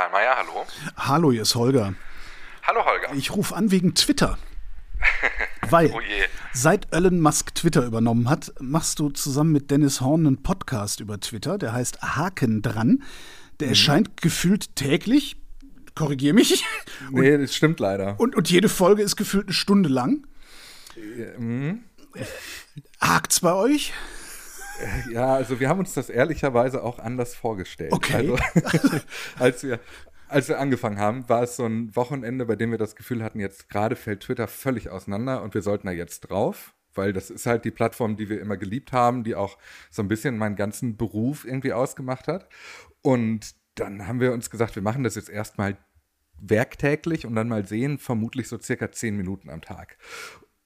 Karlmeier, hallo. Hallo, hier ist Holger. Hallo Holger. Ich rufe an wegen Twitter. Weil Oh je. seit Elon Musk Twitter übernommen hat, machst du zusammen mit Dennis Horn einen Podcast über Twitter, der heißt Haken dran. Der Mhm. erscheint gefühlt täglich. Korrigier mich. Nee, das stimmt leider. Und, und jede Folge ist gefühlt eine Stunde lang. Mhm. Hakt's bei euch? Ja, also wir haben uns das ehrlicherweise auch anders vorgestellt. Okay. Also, als wir als wir angefangen haben, war es so ein Wochenende, bei dem wir das Gefühl hatten, jetzt gerade fällt Twitter völlig auseinander und wir sollten da jetzt drauf, weil das ist halt die Plattform, die wir immer geliebt haben, die auch so ein bisschen meinen ganzen Beruf irgendwie ausgemacht hat. Und dann haben wir uns gesagt, wir machen das jetzt erstmal werktäglich und dann mal sehen, vermutlich so circa zehn Minuten am Tag.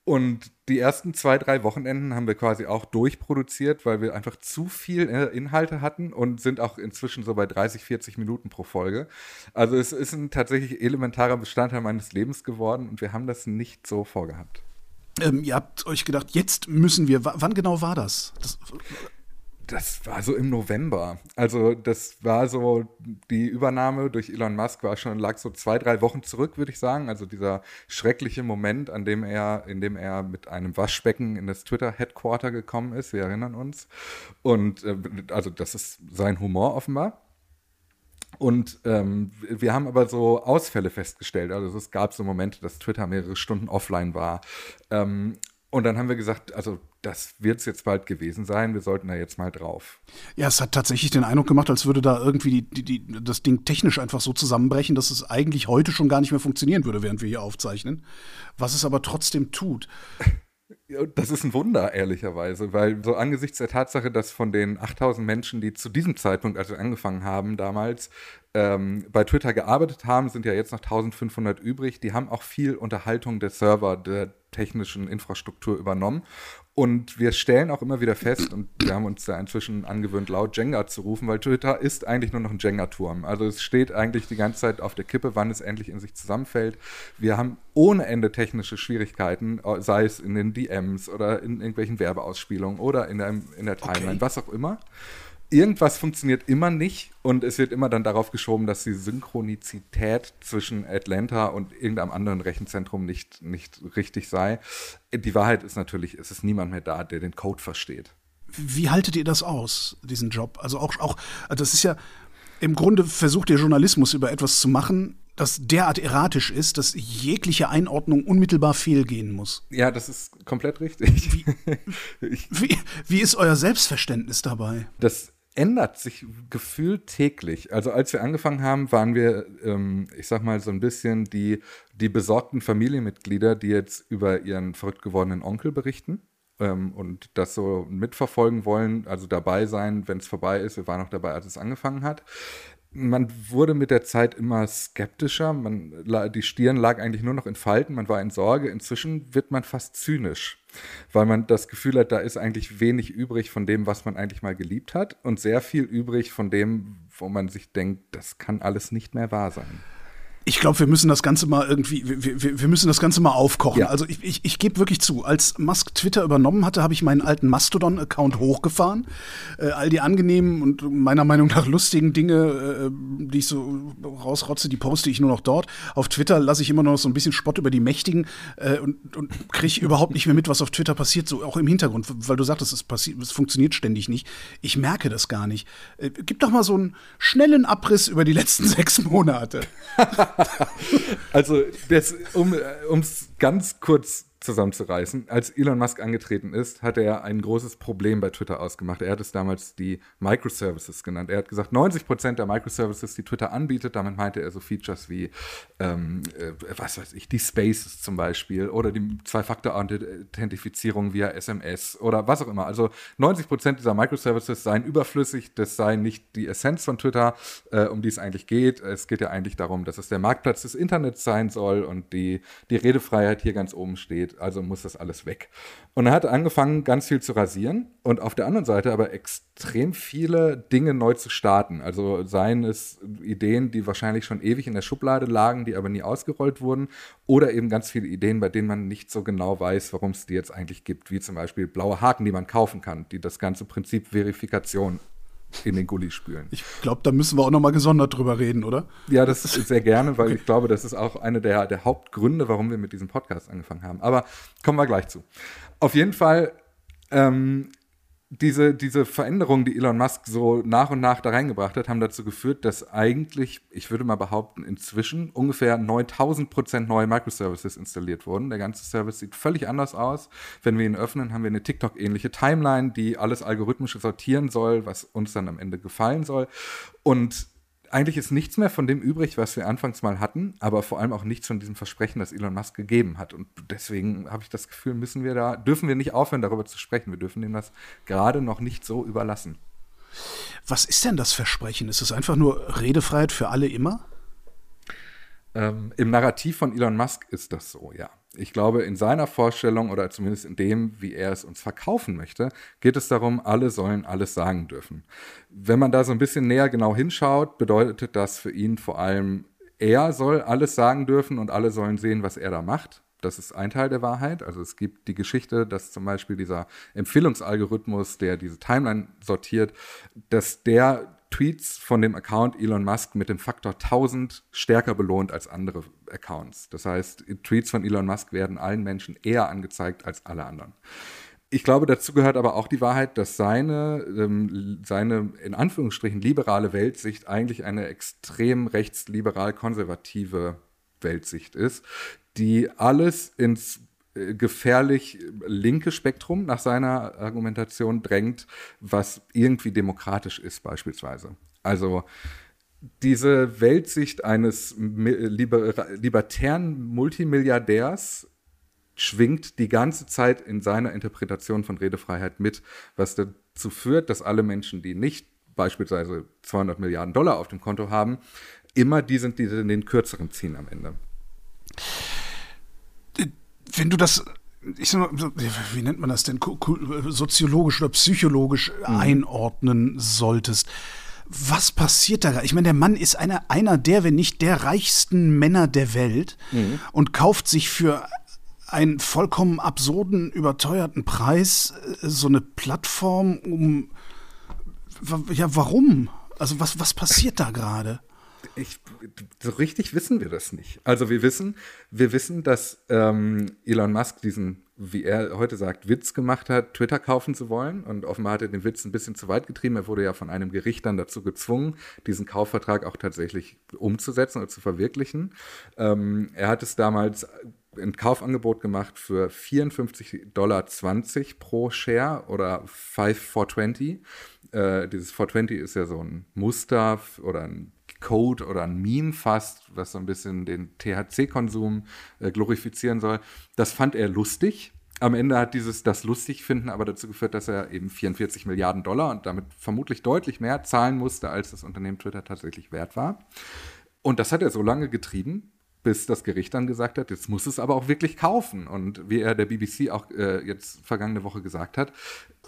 Und die ersten zwei, drei Wochenenden haben wir quasi auch durchproduziert, weil wir einfach zu viel äh, Inhalte hatten und sind auch inzwischen so bei 30, 40 Minuten pro Folge. Also es ist ein tatsächlich elementarer Bestandteil meines Lebens geworden und wir haben das nicht so vorgehabt. Ähm, ihr habt euch gedacht, jetzt müssen wir. Wann genau war das? das Das war so im November. Also das war so, die Übernahme durch Elon Musk war schon, lag so zwei, drei Wochen zurück, würde ich sagen. Also dieser schreckliche Moment, an dem er, in dem er mit einem Waschbecken in das Twitter-Headquarter gekommen ist, wir erinnern uns. Und äh, also das ist sein Humor offenbar. Und ähm, wir haben aber so Ausfälle festgestellt. Also es gab so Momente, dass Twitter mehrere Stunden offline war. Ähm, und dann haben wir gesagt, also das wird es jetzt bald gewesen sein, wir sollten da jetzt mal drauf. Ja, es hat tatsächlich den Eindruck gemacht, als würde da irgendwie die, die, die, das Ding technisch einfach so zusammenbrechen, dass es eigentlich heute schon gar nicht mehr funktionieren würde, während wir hier aufzeichnen. Was es aber trotzdem tut. Das ist ein Wunder, ehrlicherweise, weil so angesichts der Tatsache, dass von den 8000 Menschen, die zu diesem Zeitpunkt, als angefangen haben damals, ähm, bei Twitter gearbeitet haben, sind ja jetzt noch 1500 übrig. Die haben auch viel Unterhaltung der Server, der technischen Infrastruktur übernommen. Und wir stellen auch immer wieder fest, und wir haben uns da inzwischen angewöhnt, laut Jenga zu rufen, weil Twitter ist eigentlich nur noch ein Jenga-Turm. Also es steht eigentlich die ganze Zeit auf der Kippe, wann es endlich in sich zusammenfällt. Wir haben ohne Ende technische Schwierigkeiten, sei es in den DMs oder in irgendwelchen Werbeausspielungen oder in der, in der Timeline, Okay. was auch immer. Irgendwas funktioniert immer nicht und es wird immer dann darauf geschoben, dass die Synchronizität zwischen Atlanta und irgendeinem anderen Rechenzentrum nicht, nicht richtig sei. Die Wahrheit ist natürlich, es ist niemand mehr da, der den Code versteht. Wie haltet ihr das aus, diesen Job? Also auch, auch also das ist ja, im Grunde versucht ihr Journalismus über etwas zu machen, das derart erratisch ist, dass jegliche Einordnung unmittelbar fehlgehen muss. Ja, das ist komplett richtig. ich, Wie, wie ist euer Selbstverständnis dabei? das ändert sich gefühlt täglich. Also als wir angefangen haben, waren wir, ähm, ich sag mal, so ein bisschen die, die besorgten Familienmitglieder, die jetzt über ihren verrückt gewordenen Onkel berichten ähm, und das so mitverfolgen wollen, also dabei sein, wenn es vorbei ist. Wir waren auch dabei, als es angefangen hat. Man wurde mit der Zeit immer skeptischer. Man, die Stirn lag eigentlich nur noch in Falten. Man war in Sorge. Inzwischen wird man fast zynisch, weil man das Gefühl hat, da ist eigentlich wenig übrig von dem, was man eigentlich mal geliebt hat und sehr viel übrig von dem, wo man sich denkt, das kann alles nicht mehr wahr sein. Ich glaube, wir müssen das Ganze mal irgendwie, wir, wir, wir müssen das Ganze mal aufkochen. Ja. Also ich, ich, ich gebe wirklich zu, als Musk Twitter übernommen hatte, habe ich meinen alten Mastodon-Account hochgefahren. Äh, all die angenehmen und meiner Meinung nach lustigen Dinge, äh, die ich so rausrotze, die poste ich nur noch dort. Auf Twitter lasse ich immer noch so ein bisschen Spott über die Mächtigen äh, und, und kriege überhaupt nicht mehr mit, was auf Twitter passiert, so auch im Hintergrund, weil du sagtest, es, passiert, es funktioniert ständig nicht. Ich merke das gar nicht. Äh, gib doch mal so einen schnellen Abriss über die letzten sechs Monate. Also, das, um es ganz kurz zusammenzureißen, als Elon Musk angetreten ist, hat er ein großes Problem bei Twitter ausgemacht. Er hat es damals die Microservices genannt. Er hat gesagt, 90 Prozent der Microservices, die Twitter anbietet, damit meinte er so Features wie, ähm, äh, was weiß ich, die Spaces zum Beispiel oder die Zwei-Faktor-Authentifizierung via SMS oder was auch immer. Also 90 Prozent dieser Microservices seien überflüssig, das sei nicht die Essenz von Twitter, äh, um die es eigentlich geht. Es geht ja eigentlich darum, dass es der Marktplatz des Internets sein soll und die, die Redefreiheit hier ganz oben steht. Also muss das alles weg. Und er hat angefangen, ganz viel zu rasieren und auf der anderen Seite aber extrem viele Dinge neu zu starten. Also seien es Ideen, die wahrscheinlich schon ewig in der Schublade lagen, die aber nie ausgerollt wurden, oder eben ganz viele Ideen, bei denen man nicht so genau weiß, warum es die jetzt eigentlich gibt, wie zum Beispiel blaue Haken, die man kaufen kann, die das ganze Prinzip Verifikation in den Gully spülen. Ich glaube, da müssen wir auch noch mal gesondert drüber reden, oder? Ja, das ist sehr gerne, weil okay. ich glaube, das ist auch einer der, der Hauptgründe, warum wir mit diesem Podcast angefangen haben. Aber kommen wir gleich zu. Auf jeden Fall ähm, diese, diese Veränderungen, die Elon Musk so nach und nach da reingebracht hat, haben dazu geführt, dass eigentlich, ich würde mal behaupten, inzwischen ungefähr 9000 Prozent neue Microservices installiert wurden. Der ganze Service sieht völlig anders aus. Wenn wir ihn öffnen, haben wir eine TikTok-ähnliche Timeline, die alles algorithmisch sortieren soll, was uns dann am Ende gefallen soll. Und eigentlich ist nichts mehr von dem übrig, was wir anfangs mal hatten, aber vor allem auch nichts von diesem Versprechen, das Elon Musk gegeben hat. Und deswegen habe ich das Gefühl, müssen wir da, dürfen wir nicht aufhören, darüber zu sprechen. Wir dürfen ihm das gerade noch nicht so überlassen. Was ist denn das Versprechen? Ist es einfach nur Redefreiheit für alle immer? Ähm, Im Narrativ von Elon Musk ist das so, ja. Ich glaube, in seiner Vorstellung oder zumindest in dem, wie er es uns verkaufen möchte, geht es darum, alle sollen alles sagen dürfen. Wenn man da so ein bisschen näher genau hinschaut, bedeutet das für ihn vor allem, er soll alles sagen dürfen und alle sollen sehen, was er da macht. Das ist ein Teil der Wahrheit. Also es gibt die Geschichte, dass zum Beispiel dieser Empfehlungsalgorithmus, der diese Timeline sortiert, dass der Tweets von dem Account Elon Musk mit dem Faktor 1000 stärker belohnt als andere Accounts. Das heißt, Tweets von Elon Musk werden allen Menschen eher angezeigt als alle anderen. Ich glaube, dazu gehört aber auch die Wahrheit, dass seine, ähm, seine in Anführungsstrichen liberale Weltsicht eigentlich eine extrem rechtsliberal-konservative Weltsicht ist, die alles ins gefährlich linke Spektrum nach seiner Argumentation drängt, was irgendwie demokratisch ist beispielsweise. Also diese Weltsicht eines liber libertären Multimilliardärs schwingt die ganze Zeit in seiner Interpretation von Redefreiheit mit, was dazu führt, dass alle Menschen, die nicht beispielsweise 200 Milliarden Dollar auf dem Konto haben, immer die sind, die den kürzeren ziehen am Ende wenn du das ich sag mal, wie nennt man das denn, soziologisch oder psychologisch mhm. einordnen solltest. Was passiert da? Ich meine, der Mann ist einer, einer der, wenn nicht der reichsten Männer der Welt mhm. und kauft sich für einen vollkommen absurden, überteuerten Preis äh, so eine Plattform, um. Ja, warum? Also, was, was passiert da gerade? Ich, so richtig wissen wir das nicht. Also wir wissen, wir wissen, dass ähm, Elon Musk diesen, wie er heute sagt, Witz gemacht hat, Twitter kaufen zu wollen. Und offenbar hat er den Witz ein bisschen zu weit getrieben. Er wurde ja von einem Gericht dann dazu gezwungen, diesen Kaufvertrag auch tatsächlich umzusetzen oder zu verwirklichen. Ähm, er hat es damals ein Kaufangebot gemacht für 54,20 Dollar pro Share oder 5420. Äh, dieses 420 ist ja so ein Muster oder ein Code oder ein Meme fast, was so ein bisschen den THC-Konsum äh, glorifizieren soll. Das fand er lustig. Am Ende hat dieses das lustig finden aber dazu geführt, dass er eben 44 Milliarden Dollar und damit vermutlich deutlich mehr zahlen musste, als das Unternehmen Twitter tatsächlich wert war. Und das hat er so lange getrieben, bis das Gericht dann gesagt hat, jetzt muss es aber auch wirklich kaufen. Und wie er der BBC auch äh, jetzt vergangene Woche gesagt hat,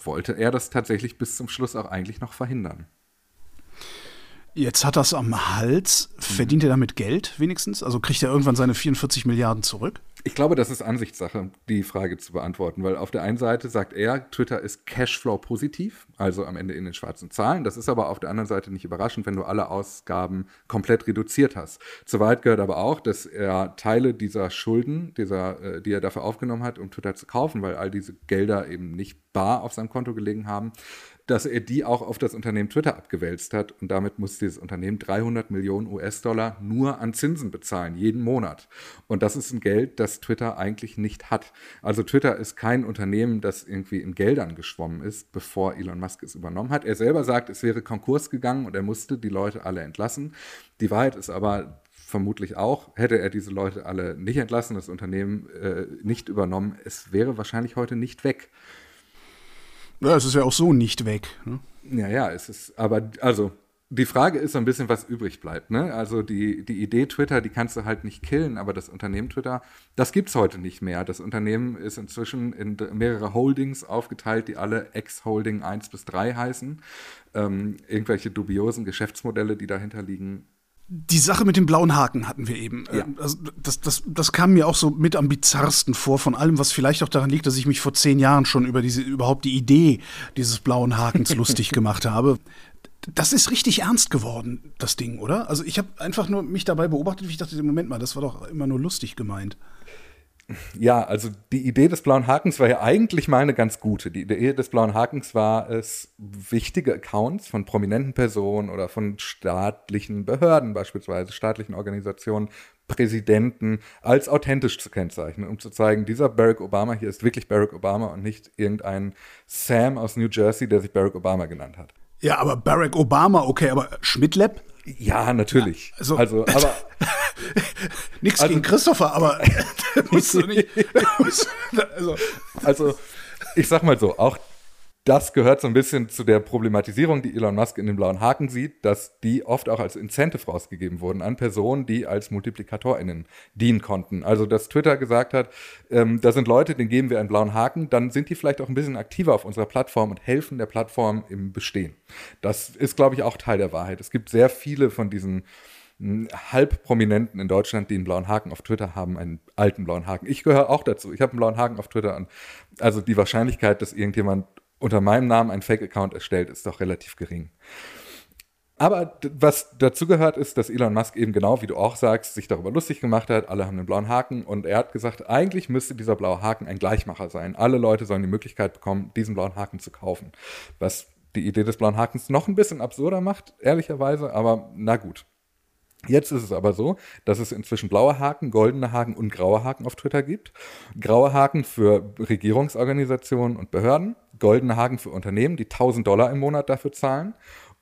wollte er das tatsächlich bis zum Schluss auch eigentlich noch verhindern. Jetzt hat er es am Hals. Verdient er damit Geld wenigstens? Also kriegt er irgendwann seine 44 Milliarden zurück? Ich glaube, das ist Ansichtssache, die Frage zu beantworten, weil auf der einen Seite sagt er, Twitter ist Cashflow positiv, also am Ende in den schwarzen Zahlen. Das ist aber auf der anderen Seite nicht überraschend, wenn du alle Ausgaben komplett reduziert hast. Zu weit gehört aber auch, dass er Teile dieser Schulden, dieser, äh, die er dafür aufgenommen hat, um Twitter zu kaufen, weil all diese Gelder eben nicht bar auf seinem Konto gelegen haben, dass er die auch auf das Unternehmen Twitter abgewälzt hat und damit muss dieses Unternehmen 300 Millionen US-Dollar nur an Zinsen bezahlen, jeden Monat. Und das ist ein Geld, das Twitter eigentlich nicht hat. Also Twitter ist kein Unternehmen, das irgendwie in Geldern geschwommen ist, bevor Elon Musk es übernommen hat. Er selber sagt, es wäre Konkurs gegangen und er musste die Leute alle entlassen. Die Wahrheit ist aber, vermutlich auch, hätte er diese Leute alle nicht entlassen, das Unternehmen äh, nicht übernommen, es wäre wahrscheinlich heute nicht weg. Ja, es ist ja auch so nicht weg. Ne? Ja, ja, es ist, aber also die Frage ist so ein bisschen, was übrig bleibt. Ne? Also die, die Idee Twitter, die kannst du halt nicht killen, aber das Unternehmen Twitter, das gibt es heute nicht mehr. Das Unternehmen ist inzwischen in mehrere Holdings aufgeteilt, die alle Ex-Holding 1 bis 3 heißen. Ähm, irgendwelche dubiosen Geschäftsmodelle, die dahinter liegen, die Sache mit dem blauen Haken hatten wir eben. Ja. Ähm, also das, das, das kam mir auch so mit am bizarrsten vor, von allem, was vielleicht auch daran liegt, dass ich mich vor zehn Jahren schon über diese, überhaupt die Idee dieses blauen Hakens lustig gemacht habe. Das ist richtig ernst geworden, das Ding, oder? Also ich habe einfach nur mich dabei beobachtet, wie ich dachte, Moment mal, das war doch immer nur lustig gemeint. Ja, also die Idee des blauen Hakens war ja eigentlich mal eine ganz gute. Die Idee des blauen Hakens war es, wichtige Accounts von prominenten Personen oder von staatlichen Behörden, beispielsweise staatlichen Organisationen, Präsidenten, als authentisch zu kennzeichnen, um zu zeigen, dieser Barack Obama hier ist wirklich Barack Obama und nicht irgendein Sam aus New Jersey, der sich Barack Obama genannt hat. Ja, aber Barack Obama, okay, aber Schmidtlab? Ja, natürlich. Ja, also, also, aber Nichts also, gegen Christopher, aber musst du nicht. also, also, ich sag mal so, auch das gehört so ein bisschen zu der Problematisierung, die Elon Musk in den blauen Haken sieht, dass die oft auch als Incentive rausgegeben wurden an Personen, die als MultiplikatorInnen dienen konnten. Also, dass Twitter gesagt hat, ähm, da sind Leute, denen geben wir einen blauen Haken, dann sind die vielleicht auch ein bisschen aktiver auf unserer Plattform und helfen der Plattform im Bestehen. Das ist, glaube ich, auch Teil der Wahrheit. Es gibt sehr viele von diesen Halbprominenten in Deutschland, die einen blauen Haken auf Twitter haben, einen alten blauen Haken. Ich gehöre auch dazu. Ich habe einen blauen Haken auf Twitter. Und also die Wahrscheinlichkeit, dass irgendjemand unter meinem Namen einen Fake-Account erstellt, ist doch relativ gering. Aber was dazu gehört, ist, dass Elon Musk eben genau, wie du auch sagst, sich darüber lustig gemacht hat. Alle haben einen blauen Haken und er hat gesagt, eigentlich müsste dieser blaue Haken ein Gleichmacher sein. Alle Leute sollen die Möglichkeit bekommen, diesen blauen Haken zu kaufen. Was die Idee des blauen Hakens noch ein bisschen absurder macht, ehrlicherweise, aber na gut. Jetzt ist es aber so, dass es inzwischen blaue Haken, goldene Haken und graue Haken auf Twitter gibt. Graue Haken für Regierungsorganisationen und Behörden, goldene Haken für Unternehmen, die 1000 Dollar im Monat dafür zahlen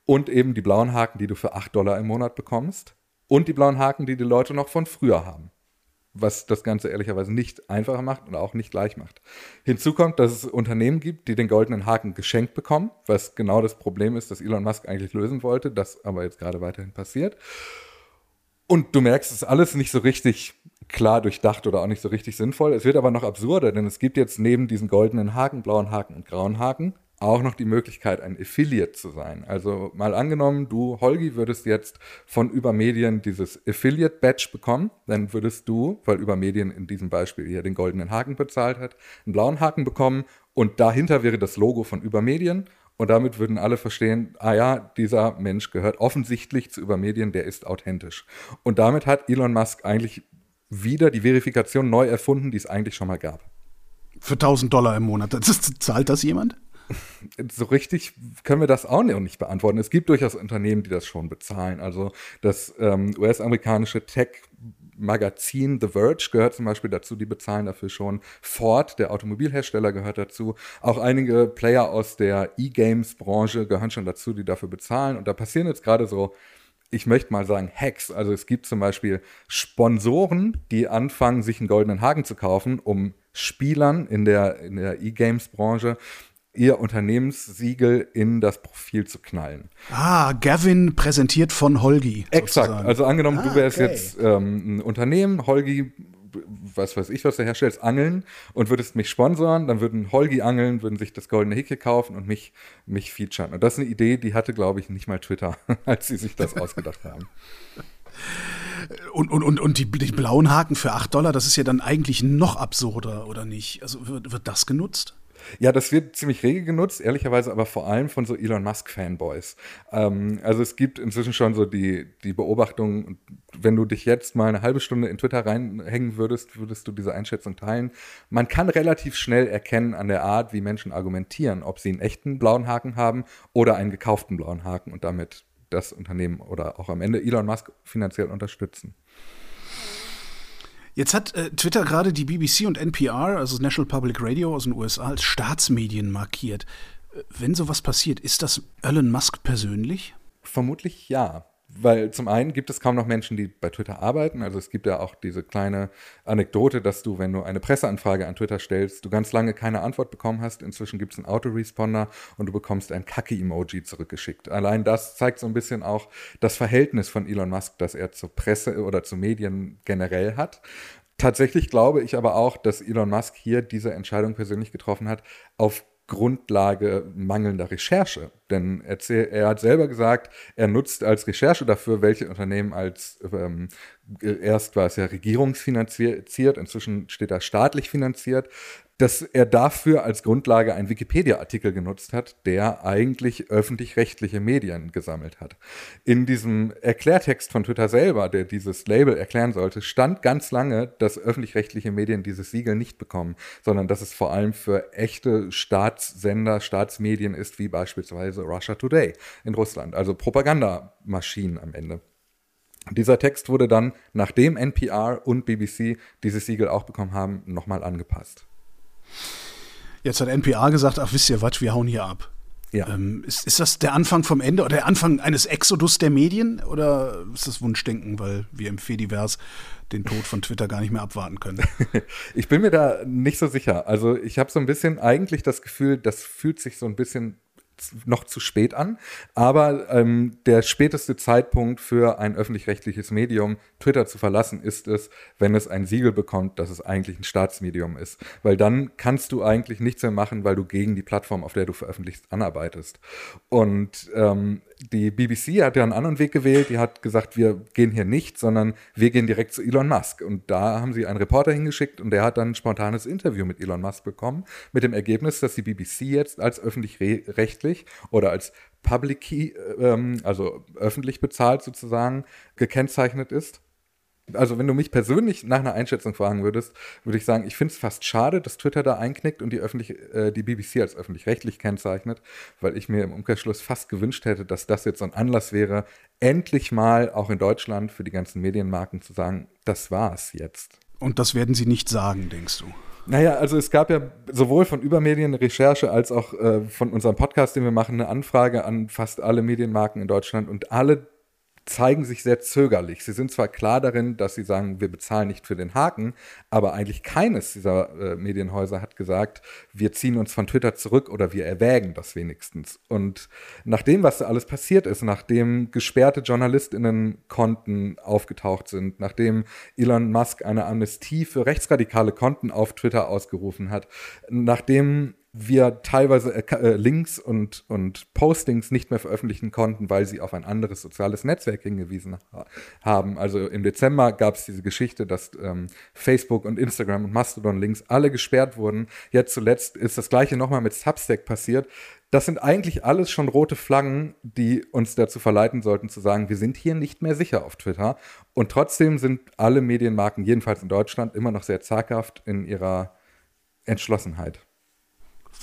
und eben die blauen Haken, die du für 8 Dollar im Monat bekommst und die blauen Haken, die die Leute noch von früher haben. Was das Ganze ehrlicherweise nicht einfacher macht und auch nicht gleich macht. Hinzu kommt, dass es Unternehmen gibt, die den goldenen Haken geschenkt bekommen, was genau das Problem ist, das Elon Musk eigentlich lösen wollte, das aber jetzt gerade weiterhin passiert. Und du merkst, es ist alles nicht so richtig klar durchdacht oder auch nicht so richtig sinnvoll. Es wird aber noch absurder, denn es gibt jetzt neben diesen goldenen Haken, blauen Haken und grauen Haken auch noch die Möglichkeit, ein Affiliate zu sein. Also mal angenommen, du, Holgi, würdest jetzt von Übermedien dieses Affiliate-Badge bekommen, dann würdest du, weil Übermedien in diesem Beispiel hier den goldenen Haken bezahlt hat, einen blauen Haken bekommen und dahinter wäre das Logo von Übermedien und damit würden alle verstehen, ah ja, dieser Mensch gehört offensichtlich zu Übermedien, der ist authentisch. Und damit hat Elon Musk eigentlich wieder die Verifikation neu erfunden, die es eigentlich schon mal gab. Für 1000 Dollar im Monat. Das, zahlt das jemand? So richtig können wir das auch nicht beantworten. Es gibt durchaus Unternehmen, die das schon bezahlen. Also das ähm, US-amerikanische Tech Magazin The Verge gehört zum Beispiel dazu, die bezahlen dafür schon. Ford, der Automobilhersteller, gehört dazu. Auch einige Player aus der E-Games-Branche gehören schon dazu, die dafür bezahlen. Und da passieren jetzt gerade so, ich möchte mal sagen, Hacks. Also es gibt zum Beispiel Sponsoren, die anfangen, sich einen goldenen Haken zu kaufen, um Spielern in der, in der E-Games-Branche ihr Unternehmenssiegel in das Profil zu knallen. Ah, Gavin präsentiert von Holgi. Exakt. Sozusagen. Also angenommen, ah, du wärst okay. jetzt ähm, ein Unternehmen, Holgi, was weiß ich, was du herstellst, Angeln und würdest mich sponsoren, dann würden Holgi Angeln, würden sich das goldene Hicke kaufen und mich, mich featuren. Und das ist eine Idee, die hatte, glaube ich, nicht mal Twitter, als sie sich das ausgedacht haben. Und, und, und, und die, die, blauen Haken für 8 Dollar, das ist ja dann eigentlich noch absurder, oder nicht? Also wird, wird das genutzt? Ja, das wird ziemlich rege genutzt, ehrlicherweise aber vor allem von so Elon Musk-Fanboys. Ähm, also es gibt inzwischen schon so die, die Beobachtung, wenn du dich jetzt mal eine halbe Stunde in Twitter reinhängen würdest, würdest du diese Einschätzung teilen. Man kann relativ schnell erkennen an der Art, wie Menschen argumentieren, ob sie einen echten blauen Haken haben oder einen gekauften blauen Haken und damit das Unternehmen oder auch am Ende Elon Musk finanziell unterstützen. Jetzt hat äh, Twitter gerade die BBC und NPR, also das National Public Radio aus den USA, als Staatsmedien markiert. Äh, wenn sowas passiert, ist das Elon Musk persönlich? Vermutlich ja weil zum einen gibt es kaum noch Menschen, die bei Twitter arbeiten. Also es gibt ja auch diese kleine Anekdote, dass du, wenn du eine Presseanfrage an Twitter stellst, du ganz lange keine Antwort bekommen hast. Inzwischen gibt es einen Autoresponder und du bekommst ein Kacke-Emoji zurückgeschickt. Allein das zeigt so ein bisschen auch das Verhältnis von Elon Musk, das er zur Presse oder zu Medien generell hat. Tatsächlich glaube ich aber auch, dass Elon Musk hier diese Entscheidung persönlich getroffen hat, auf Grundlage mangelnder Recherche. Denn er, er, hat selber gesagt, er nutzt als Recherche dafür, welche Unternehmen als, ähm, erst war es ja regierungsfinanziert, inzwischen steht er staatlich finanziert, dass er dafür als Grundlage einen Wikipedia-Artikel genutzt hat, der eigentlich öffentlich-rechtliche Medien gesammelt hat. In diesem Erklärtext von Twitter selber, der dieses Label erklären sollte, stand ganz lange, dass öffentlich-rechtliche Medien dieses Siegel nicht bekommen, sondern dass es vor allem für echte Staatssender, Staatsmedien ist, wie beispielsweise Russia Today in Russland, also Propagandamaschinen am Ende. Dieser Text wurde dann, nachdem NPR und BBC dieses Siegel auch bekommen haben, nochmal angepasst. Jetzt hat NPR gesagt, ach wisst ihr was, wir hauen hier ab. Ja. Ähm, ist, ist das der Anfang vom Ende oder der Anfang eines Exodus der Medien oder ist das Wunschdenken, weil wir im Fediverse den Tod von Twitter gar nicht mehr abwarten können? ich bin mir da nicht so sicher. Also ich habe so ein bisschen eigentlich das Gefühl, das fühlt sich so ein bisschen noch zu spät an. Aber ähm, der späteste Zeitpunkt für ein öffentlich-rechtliches Medium, Twitter zu verlassen, ist es, wenn es ein Siegel bekommt, dass es eigentlich ein Staatsmedium ist. Weil dann kannst du eigentlich nichts mehr machen, weil du gegen die Plattform, auf der du veröffentlichst, anarbeitest. Und ähm, die BBC hat ja einen anderen Weg gewählt. Die hat gesagt, wir gehen hier nicht, sondern wir gehen direkt zu Elon Musk. Und da haben sie einen Reporter hingeschickt und der hat dann ein spontanes Interview mit Elon Musk bekommen, mit dem Ergebnis, dass die BBC jetzt als öffentlich-rechtlich oder als Public Key, ähm, also öffentlich bezahlt sozusagen, gekennzeichnet ist also wenn du mich persönlich nach einer Einschätzung fragen würdest, würde ich sagen, ich finde es fast schade, dass Twitter da einknickt und die, öffentlich, äh, die BBC als öffentlich-rechtlich kennzeichnet, weil ich mir im Umkehrschluss fast gewünscht hätte, dass das jetzt so ein Anlass wäre, endlich mal auch in Deutschland für die ganzen Medienmarken zu sagen, das war's jetzt. Und das werden sie nicht sagen, denkst du? Naja, also es gab ja sowohl von Übermedien eine Recherche als auch äh, von unserem Podcast, den wir machen, eine Anfrage an fast alle Medienmarken in Deutschland und alle zeigen sich sehr zögerlich. Sie sind zwar klar darin, dass sie sagen, wir bezahlen nicht für den Haken, aber eigentlich keines dieser äh, Medienhäuser hat gesagt, wir ziehen uns von Twitter zurück oder wir erwägen das wenigstens. Und nach dem, was da alles passiert ist, nachdem gesperrte JournalistInnen-Konten aufgetaucht sind, nachdem Elon Musk eine Amnestie für rechtsradikale Konten auf Twitter ausgerufen hat, nachdem wir teilweise äh, äh, Links und, und Postings nicht mehr veröffentlichen konnten, weil sie auf ein anderes soziales Netzwerk hingewiesen ha haben. Also im Dezember gab es diese Geschichte, dass ähm, Facebook und Instagram und Mastodon-Links alle gesperrt wurden. Jetzt zuletzt ist das gleiche nochmal mit Substack passiert. Das sind eigentlich alles schon rote Flaggen, die uns dazu verleiten sollten zu sagen, wir sind hier nicht mehr sicher auf Twitter. Und trotzdem sind alle Medienmarken, jedenfalls in Deutschland, immer noch sehr zaghaft in ihrer Entschlossenheit.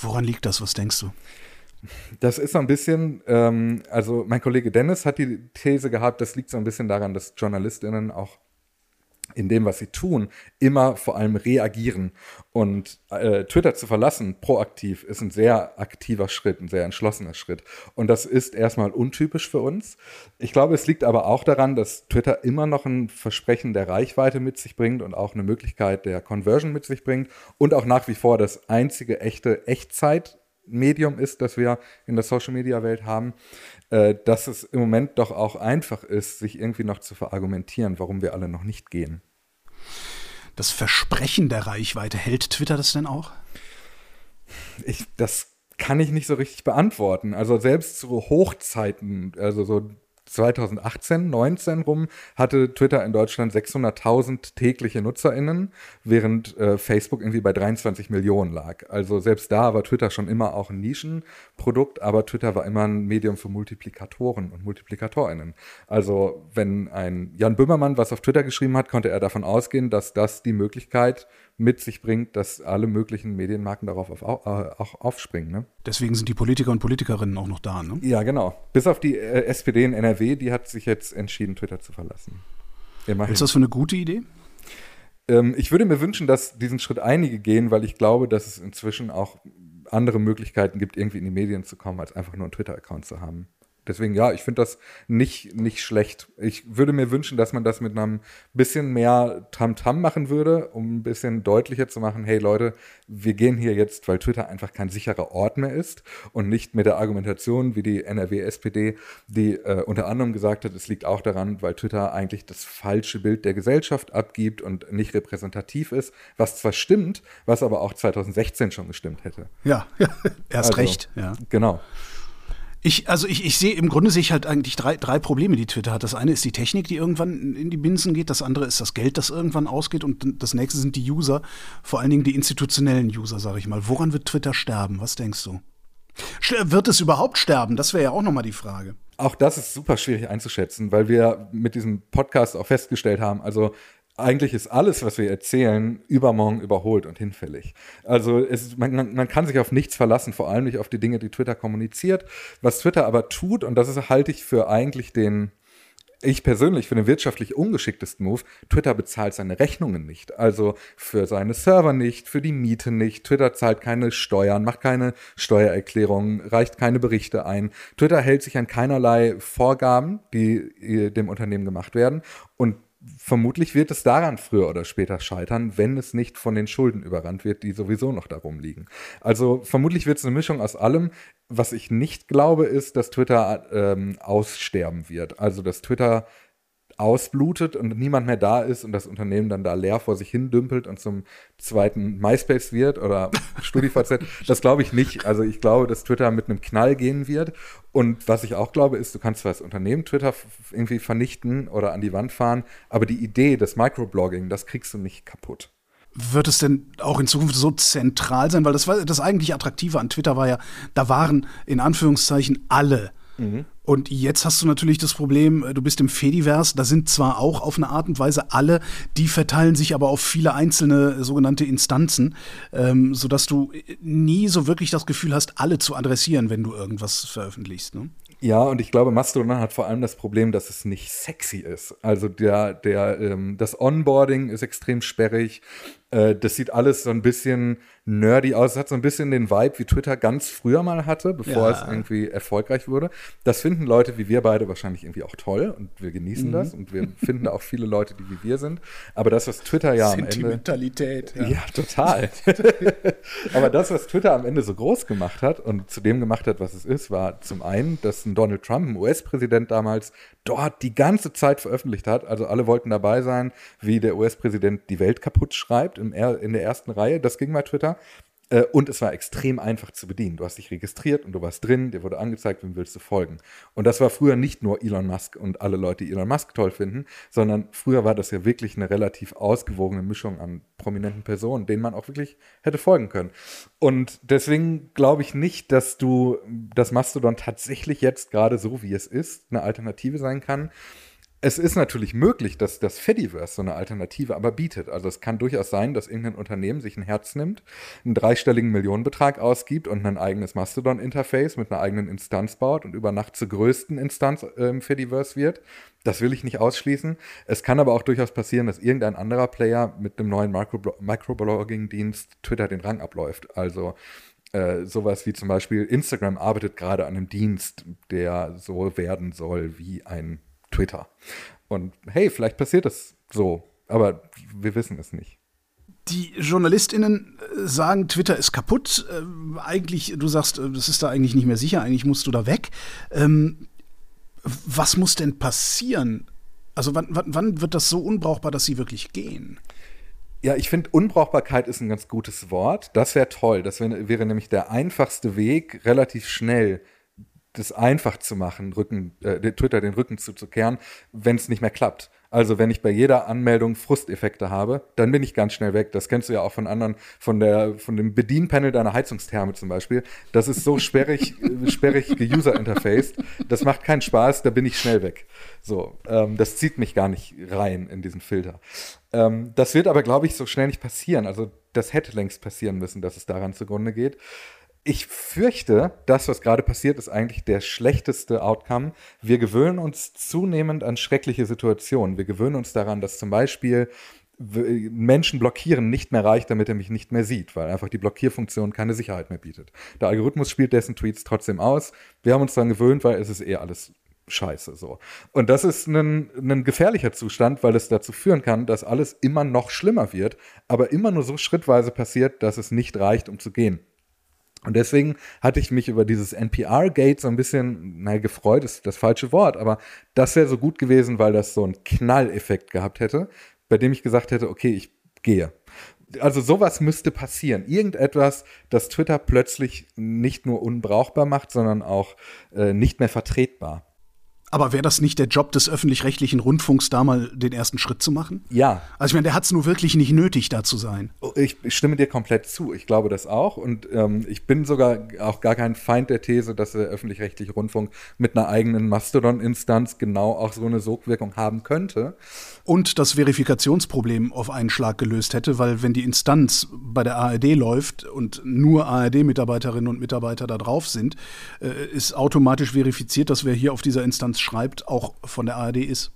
Woran liegt das? Was denkst du? Das ist so ein bisschen, ähm, also mein Kollege Dennis hat die These gehabt, das liegt so ein bisschen daran, dass JournalistInnen auch in dem, was sie tun, immer vor allem reagieren. Und äh, Twitter zu verlassen, proaktiv, ist ein sehr aktiver Schritt, ein sehr entschlossener Schritt. Und das ist erstmal untypisch für uns. Ich glaube, es liegt aber auch daran, dass Twitter immer noch ein Versprechen der Reichweite mit sich bringt und auch eine Möglichkeit der Conversion mit sich bringt und auch nach wie vor das einzige echte Echtzeit Medium ist, das wir in der Social-Media-Welt haben, äh, dass es im Moment doch auch einfach ist, sich irgendwie noch zu verargumentieren, warum wir alle noch nicht gehen. Das Versprechen der Reichweite, hält Twitter das denn auch? Ich, das kann ich nicht so richtig beantworten. Also selbst zu Hochzeiten, also so 2018, 19 rum hatte Twitter in Deutschland 600.000 tägliche NutzerInnen, während äh, Facebook irgendwie bei 23 Millionen lag. Also selbst da war Twitter schon immer auch ein Nischenprodukt, aber Twitter war immer ein Medium für Multiplikatoren und MultiplikatorInnen. Also wenn ein Jan Böhmermann was auf Twitter geschrieben hat, konnte er davon ausgehen, dass das die Möglichkeit mit sich bringt, dass alle möglichen Medienmarken darauf auf, auch, äh, auch aufspringen. Ne? Deswegen sind die Politiker und Politikerinnen auch noch da, ne? Ja, genau. Bis auf die äh, SPD in NRW, die hat sich jetzt entschieden, Twitter zu verlassen. Immerhin. Ist das für eine gute Idee? Ähm, ich würde mir wünschen, dass diesen Schritt einige gehen, weil ich glaube, dass es inzwischen auch andere Möglichkeiten gibt, irgendwie in die Medien zu kommen, als einfach nur einen Twitter-Account zu haben. Deswegen, ja, ich finde das nicht, nicht schlecht. Ich würde mir wünschen, dass man das mit einem bisschen mehr Tamtam -Tam machen würde, um ein bisschen deutlicher zu machen, hey Leute, wir gehen hier jetzt, weil Twitter einfach kein sicherer Ort mehr ist und nicht mit der Argumentation wie die NRW-SPD, die äh, unter anderem gesagt hat, es liegt auch daran, weil Twitter eigentlich das falsche Bild der Gesellschaft abgibt und nicht repräsentativ ist, was zwar stimmt, was aber auch 2016 schon gestimmt hätte. Ja, erst also, recht, ja. Genau. Ich, also ich, ich sehe, im Grunde sehe ich halt eigentlich drei, drei Probleme, die Twitter hat. Das eine ist die Technik, die irgendwann in die Binsen geht, das andere ist das Geld, das irgendwann ausgeht und das nächste sind die User, vor allen Dingen die institutionellen User, sage ich mal. Woran wird Twitter sterben? Was denkst du? Wird es überhaupt sterben? Das wäre ja auch nochmal die Frage. Auch das ist super schwierig einzuschätzen, weil wir mit diesem Podcast auch festgestellt haben, also eigentlich ist alles, was wir erzählen, übermorgen überholt und hinfällig. Also es, man, man, kann sich auf nichts verlassen, vor allem nicht auf die Dinge, die Twitter kommuniziert. Was Twitter aber tut, und das ist, halte ich für eigentlich den, ich persönlich für den wirtschaftlich ungeschicktesten Move, Twitter bezahlt seine Rechnungen nicht. Also für seine Server nicht, für die Miete nicht. Twitter zahlt keine Steuern, macht keine Steuererklärungen, reicht keine Berichte ein. Twitter hält sich an keinerlei Vorgaben, die äh, dem Unternehmen gemacht werden. Und vermutlich wird es daran früher oder später scheitern, wenn es nicht von den Schulden überrannt wird, die sowieso noch darum liegen. Also vermutlich wird es eine Mischung aus allem. Was ich nicht glaube, ist, dass Twitter ähm, aussterben wird. Also dass Twitter ausblutet und niemand mehr da ist und das Unternehmen dann da leer vor sich hin dümpelt und zum zweiten MySpace wird oder StudiVZ, das glaube ich nicht. Also ich glaube, dass Twitter mit einem Knall gehen wird. Und was ich auch glaube, ist, du kannst zwar das Unternehmen Twitter irgendwie vernichten oder an die Wand fahren, aber die Idee des Microblogging, das kriegst du nicht kaputt. Wird es denn auch in Zukunft so zentral sein? Weil das war das eigentlich Attraktive an Twitter war ja, da waren in Anführungszeichen alle Mhm. Und jetzt hast du natürlich das Problem, äh, du bist im Fediverse, da sind zwar auch auf eine Art und Weise alle, die verteilen sich aber auf viele einzelne sogenannte Instanzen, ähm, sodass du äh, nie so wirklich das Gefühl hast, alle zu adressieren, wenn du irgendwas veröffentlichst. Ne? Ja, und ich glaube, Mastodon hat vor allem das Problem, dass es nicht sexy ist. Also der, der, ähm, das Onboarding ist extrem sperrig. Äh, das sieht alles so ein bisschen nerdy aus. Es hat so ein bisschen den Vibe, wie Twitter ganz früher mal hatte, bevor ja. es irgendwie erfolgreich wurde. Das finden Leute wie wir beide wahrscheinlich irgendwie auch toll und wir genießen mhm. das und wir finden auch viele Leute, die wie wir sind. Aber das, was Twitter ja am Ende. Sentimentalität. Ja, ja total. Aber das, was Twitter am Ende so groß gemacht hat und zu dem gemacht hat, was es ist, war zum einen, dass ein Donald Trump, ein US-Präsident damals, dort die ganze Zeit veröffentlicht hat. Also alle wollten dabei sein, wie der US-Präsident die Welt kaputt schreibt im, in der ersten Reihe. Das ging bei Twitter. Äh, und es war extrem einfach zu bedienen. Du hast dich registriert und du warst drin, dir wurde angezeigt, wem willst du folgen. Und das war früher nicht nur Elon Musk und alle Leute, die Elon Musk toll finden, sondern früher war das ja wirklich eine relativ ausgewogene Mischung an prominenten Personen, denen man auch wirklich hätte folgen können. Und deswegen glaube ich nicht, dass du, dass Mastodon tatsächlich jetzt gerade so, wie es ist, eine Alternative sein kann es ist natürlich möglich, dass das Fediverse so eine Alternative aber bietet. Also es kann durchaus sein, dass irgendein Unternehmen sich ein Herz nimmt, einen dreistelligen Millionenbetrag ausgibt und ein eigenes Mastodon-Interface mit einer eigenen Instanz baut und über Nacht zur größten Instanz im Fediverse wird. Das will ich nicht ausschließen. Es kann aber auch durchaus passieren, dass irgendein anderer Player mit einem neuen Microblogging-Dienst Twitter den Rang abläuft. Also äh, sowas wie zum Beispiel Instagram arbeitet gerade an einem Dienst, der so werden soll wie ein Twitter. Und hey, vielleicht passiert das so, aber wir wissen es nicht. Die JournalistInnen äh, sagen, Twitter ist kaputt. Äh, eigentlich, du sagst, äh, das ist da eigentlich nicht mehr sicher, eigentlich musst du da weg. Ähm, was muss denn passieren? Also wann, wann, wann wird das so unbrauchbar, dass sie wirklich gehen? Ja, ich finde, Unbrauchbarkeit ist ein ganz gutes Wort. Das wäre toll. Das wär, wäre nämlich der einfachste Weg, relativ schnell das einfach zu machen, Rücken, äh, Twitter den Rücken zuzukehren, wenn es nicht mehr klappt. Also wenn ich bei jeder Anmeldung Frusteffekte habe, dann bin ich ganz schnell weg. Das kennst du ja auch von anderen, von der, von dem Bedienpanel deiner Heizungstherme zum Beispiel. Das ist so sperrig, sperrig geuser-interfaced. Das macht keinen Spaß, da bin ich schnell weg. So, ähm, das zieht mich gar nicht rein in diesen Filter. Ähm, das wird aber, glaube ich, so schnell nicht passieren. Also das hätte längst passieren müssen, dass es daran zugrunde geht ich fürchte, das, was gerade passiert, ist eigentlich der schlechteste Outcome. Wir gewöhnen uns zunehmend an schreckliche Situationen. Wir gewöhnen uns daran, dass zum Beispiel Menschen blockieren nicht mehr reicht, damit er mich nicht mehr sieht, weil einfach die Blockierfunktion keine Sicherheit mehr bietet. Der Algorithmus spielt dessen Tweets trotzdem aus. Wir haben uns daran gewöhnt, weil es ist eh alles scheiße so. Und das ist ein, ein gefährlicher Zustand, weil es dazu führen kann, dass alles immer noch schlimmer wird, aber immer nur so schrittweise passiert, dass es nicht reicht, um zu gehen. Und deswegen hatte ich mich über dieses NPR-Gate so ein bisschen, naja, gefreut ist das falsche Wort, aber das wäre so gut gewesen, weil das so einen Knalleffekt gehabt hätte, bei dem ich gesagt hätte, okay, ich gehe. also sowas müsste passieren. Irgendetwas, das Twitter plötzlich nicht nur unbrauchbar macht, sondern auch äh, nicht mehr vertretbar. Aber wäre das nicht der Job des öffentlich-rechtlichen Rundfunks, da mal den ersten Schritt zu machen? Ja. Also ich meine, der hat es nur wirklich nicht nötig, da zu sein. Ich stimme dir komplett zu. Ich glaube das auch. Und ähm, ich bin sogar auch gar kein Feind der These, dass der öffentlich-rechtliche Rundfunk mit einer eigenen Mastodon-Instanz genau auch so eine Sogwirkung haben könnte. Und das Verifikationsproblem auf einen Schlag gelöst hätte, weil wenn die Instanz bei der ARD läuft und nur ARD-Mitarbeiterinnen und Mitarbeiter da drauf sind, äh, ist automatisch verifiziert, dass wer hier auf dieser Instanz schreibt, auch von der ARD ist.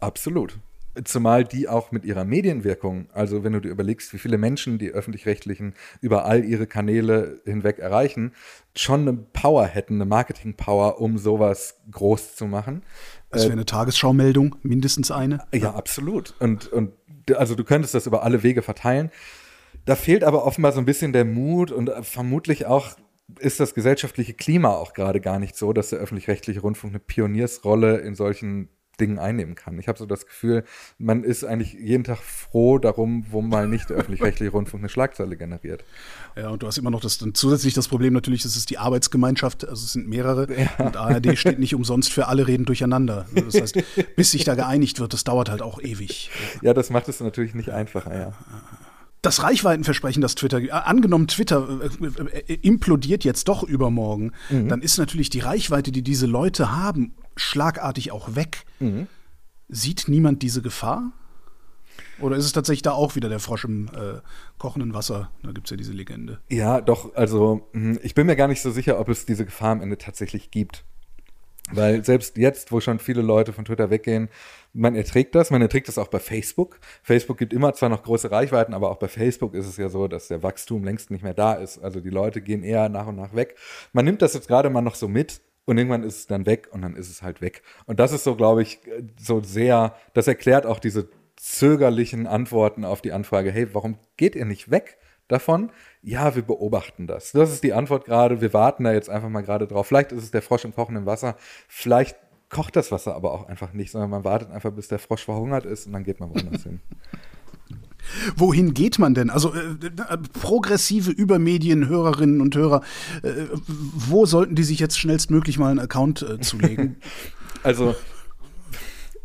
Absolut. Zumal die auch mit ihrer Medienwirkung, also wenn du dir überlegst, wie viele Menschen die öffentlich-rechtlichen über all ihre Kanäle hinweg erreichen, schon eine Power hätten, eine Marketing-Power, um sowas groß zu machen. Das wäre eine Tagesschau-Meldung, mindestens eine. Ja, absolut. Und, und also du könntest das über alle Wege verteilen. Da fehlt aber offenbar so ein bisschen der Mut und vermutlich auch ist das gesellschaftliche Klima auch gerade gar nicht so, dass der öffentlich-rechtliche Rundfunk eine Pioniersrolle in solchen Dingen einnehmen kann. Ich habe so das Gefühl, man ist eigentlich jeden Tag froh darum, wo mal nicht der öffentlich-rechtliche Rundfunk eine Schlagzeile generiert. Ja, und du hast immer noch das, dann zusätzlich das Problem natürlich, das ist die Arbeitsgemeinschaft, also es sind mehrere ja. und ARD steht nicht umsonst für alle reden durcheinander. Also das heißt, bis sich da geeinigt wird, das dauert halt auch ewig. Ja, das macht es natürlich nicht einfacher, ja das Reichweitenversprechen, das Twitter, äh, angenommen Twitter äh, äh, implodiert jetzt doch übermorgen, mhm. dann ist natürlich die Reichweite, die diese Leute haben, schlagartig auch weg. Mhm. Sieht niemand diese Gefahr? Oder ist es tatsächlich da auch wieder der Frosch im äh, kochenden Wasser? Da gibt es ja diese Legende. Ja, doch, also hm, ich bin mir gar nicht so sicher, ob es diese Gefahr am Ende tatsächlich gibt. Weil selbst jetzt, wo schon viele Leute von Twitter weggehen, man erträgt das, man erträgt das auch bei Facebook. Facebook gibt immer zwar noch große Reichweiten, aber auch bei Facebook ist es ja so, dass der Wachstum längst nicht mehr da ist. Also die Leute gehen eher nach und nach weg. Man nimmt das jetzt gerade mal noch so mit und irgendwann ist es dann weg und dann ist es halt weg. Und das ist so, glaube ich, so sehr, das erklärt auch diese zögerlichen Antworten auf die Anfrage, hey, warum geht ihr nicht weg? Davon? Ja, wir beobachten das. Das ist die Antwort gerade. Wir warten da jetzt einfach mal gerade drauf. Vielleicht ist es der Frosch im kochenden Wasser. Vielleicht kocht das Wasser aber auch einfach nicht, sondern man wartet einfach, bis der Frosch verhungert ist und dann geht man woanders hin. Wohin geht man denn? Also äh, äh, progressive Übermedienhörerinnen und Hörer, äh, wo sollten die sich jetzt schnellstmöglich mal einen Account äh, zulegen? also,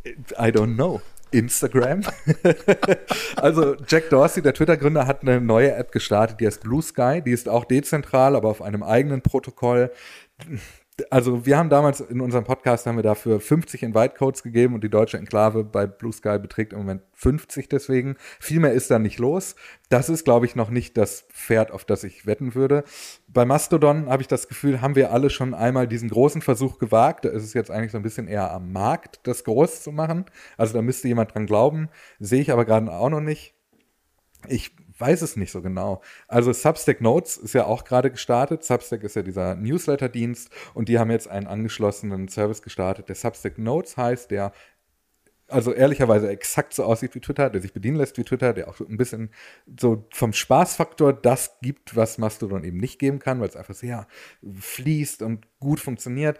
I don't know. Instagram. also Jack Dorsey, der Twitter-Gründer, hat eine neue App gestartet, die heißt Blue Sky. Die ist auch dezentral, aber auf einem eigenen Protokoll also wir haben damals in unserem Podcast haben wir dafür 50 Invite-Codes gegeben und die deutsche Enklave bei Blue Sky beträgt im Moment 50 deswegen. Viel mehr ist da nicht los. Das ist, glaube ich, noch nicht das Pferd, auf das ich wetten würde. Bei Mastodon habe ich das Gefühl, haben wir alle schon einmal diesen großen Versuch gewagt. Da ist es jetzt eigentlich so ein bisschen eher am Markt, das groß zu machen. Also da müsste jemand dran glauben. Sehe ich aber gerade auch noch nicht. Ich weiß es nicht so genau. Also Substack Notes ist ja auch gerade gestartet. Substack ist ja dieser Newsletter-Dienst und die haben jetzt einen angeschlossenen Service gestartet, der Substack Notes heißt, der also ehrlicherweise exakt so aussieht wie Twitter, der sich bedienen lässt wie Twitter, der auch ein bisschen so vom Spaßfaktor das gibt, was Mastodon eben nicht geben kann, weil es einfach sehr fließt und gut funktioniert.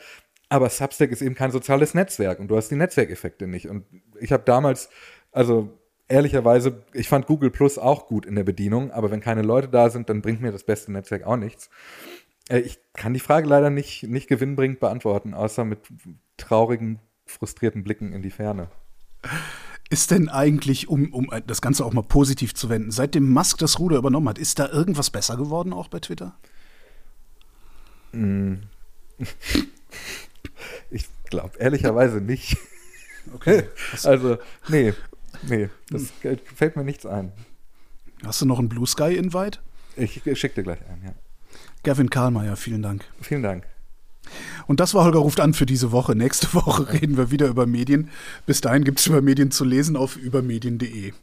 Aber Substack ist eben kein soziales Netzwerk und du hast die Netzwerkeffekte nicht. Und ich habe damals, also ehrlicherweise, ich fand Google Plus auch gut in der Bedienung, aber wenn keine Leute da sind, dann bringt mir das beste Netzwerk auch nichts. Äh, ich kann die Frage leider nicht, nicht gewinnbringend beantworten, außer mit traurigen, frustrierten Blicken in die Ferne. Ist denn eigentlich, um, um das Ganze auch mal positiv zu wenden, seitdem Musk das Ruder übernommen hat, ist da irgendwas besser geworden auch bei Twitter? Mm. Ich glaube ehrlicherweise nicht. Okay. Also, nee. Nee, das hm. fällt mir nichts ein. Hast du noch einen Blue Sky Invite? Ich schicke dir gleich einen, ja. Gavin Karlmeier, vielen Dank. Vielen Dank. Und das war Holger ruft an für diese Woche. Nächste Woche reden wir wieder über Medien. Bis dahin gibt es über Medien zu lesen auf übermedien.de.